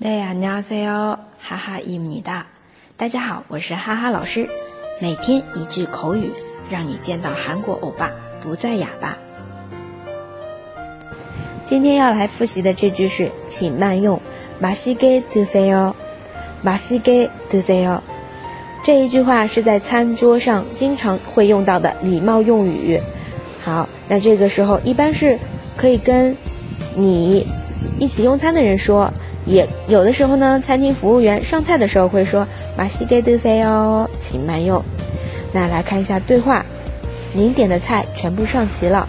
大家好，哈哈伊米哒。大家好，我是哈哈老师。每天一句口语，让你见到韩国欧巴不再哑巴。今天要来复习的这句是，请慢用。마시게드세 요， 마시게드세 요。 这一句话是在餐桌上经常会用到的礼貌用语。好，那这个时候一般是可以跟你一起用餐的人说。 也有的时候呢，餐厅服务员上菜的时候会说“马西给德塞哦，请慢用”。那来看一下对话：您点的菜全部上齐了。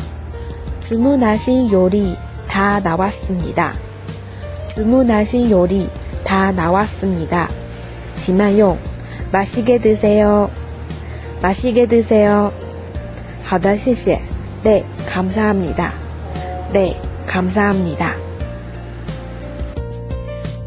주문하신요리다나왔습니 다。 주문하신요리다나왔습니 다。 请慢用，马西给德塞哦，马西给德塞哦。好的，谢谢。네감사합니 다。 네감사합니 다。